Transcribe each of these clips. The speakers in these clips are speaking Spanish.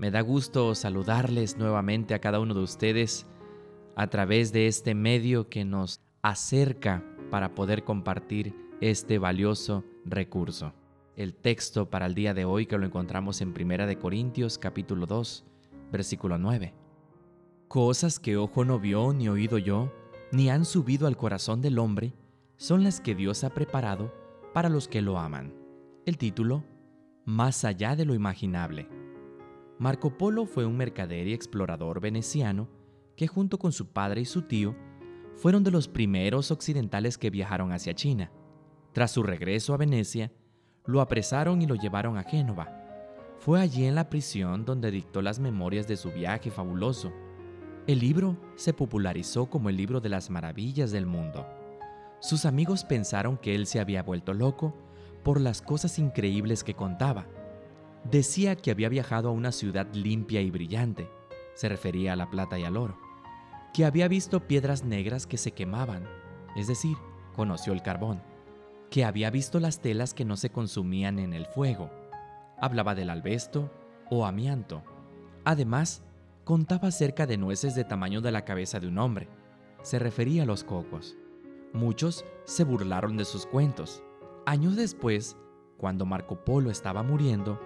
Me da gusto saludarles nuevamente a cada uno de ustedes a través de este medio que nos acerca para poder compartir este valioso recurso. El texto para el día de hoy que lo encontramos en Primera de Corintios capítulo 2, versículo 9. Cosas que ojo no vio ni oído yo, ni han subido al corazón del hombre, son las que Dios ha preparado para los que lo aman. El título, Más allá de lo imaginable. Marco Polo fue un mercader y explorador veneciano que junto con su padre y su tío fueron de los primeros occidentales que viajaron hacia China. Tras su regreso a Venecia, lo apresaron y lo llevaron a Génova. Fue allí en la prisión donde dictó las memorias de su viaje fabuloso. El libro se popularizó como el libro de las maravillas del mundo. Sus amigos pensaron que él se había vuelto loco por las cosas increíbles que contaba decía que había viajado a una ciudad limpia y brillante, se refería a la plata y al oro, que había visto piedras negras que se quemaban, es decir, conoció el carbón, que había visto las telas que no se consumían en el fuego, hablaba del albesto o amianto. Además, contaba acerca de nueces de tamaño de la cabeza de un hombre, se refería a los cocos. Muchos se burlaron de sus cuentos. Años después, cuando Marco Polo estaba muriendo,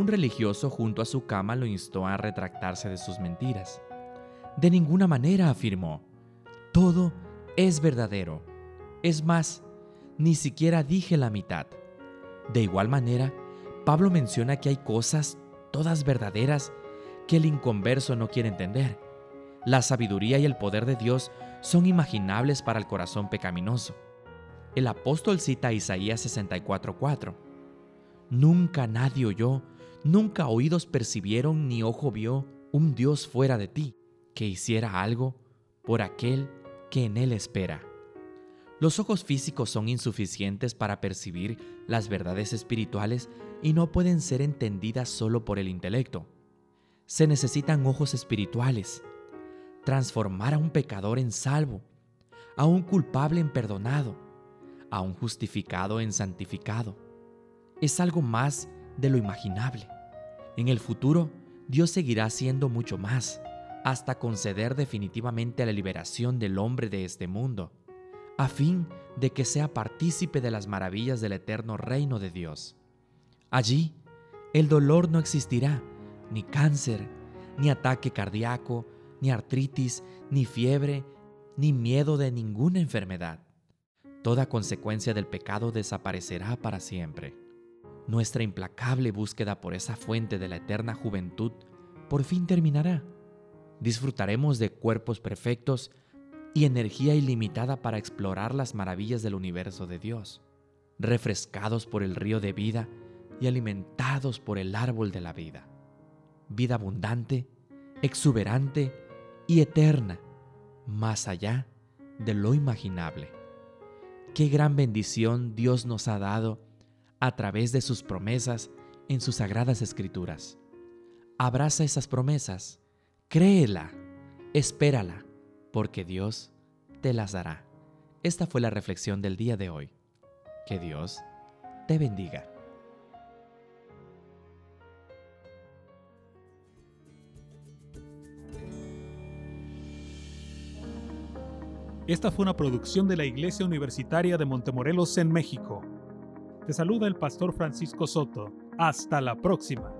un religioso junto a su cama lo instó a retractarse de sus mentiras. De ninguna manera, afirmó, todo es verdadero. Es más, ni siquiera dije la mitad. De igual manera, Pablo menciona que hay cosas, todas verdaderas, que el inconverso no quiere entender. La sabiduría y el poder de Dios son imaginables para el corazón pecaminoso. El apóstol cita Isaías 64:4. Nunca nadie oyó, Nunca oídos percibieron ni ojo vio un Dios fuera de ti, que hiciera algo por aquel que en él espera. Los ojos físicos son insuficientes para percibir las verdades espirituales y no pueden ser entendidas solo por el intelecto. Se necesitan ojos espirituales. Transformar a un pecador en salvo, a un culpable en perdonado, a un justificado en santificado. Es algo más de lo imaginable. En el futuro, Dios seguirá haciendo mucho más, hasta conceder definitivamente la liberación del hombre de este mundo, a fin de que sea partícipe de las maravillas del eterno reino de Dios. Allí, el dolor no existirá, ni cáncer, ni ataque cardíaco, ni artritis, ni fiebre, ni miedo de ninguna enfermedad. Toda consecuencia del pecado desaparecerá para siempre. Nuestra implacable búsqueda por esa fuente de la eterna juventud por fin terminará. Disfrutaremos de cuerpos perfectos y energía ilimitada para explorar las maravillas del universo de Dios, refrescados por el río de vida y alimentados por el árbol de la vida. Vida abundante, exuberante y eterna, más allá de lo imaginable. Qué gran bendición Dios nos ha dado a través de sus promesas en sus sagradas escrituras. Abraza esas promesas, créela, espérala, porque Dios te las dará. Esta fue la reflexión del día de hoy. Que Dios te bendiga. Esta fue una producción de la Iglesia Universitaria de Montemorelos en México. Te saluda el pastor Francisco Soto. Hasta la próxima.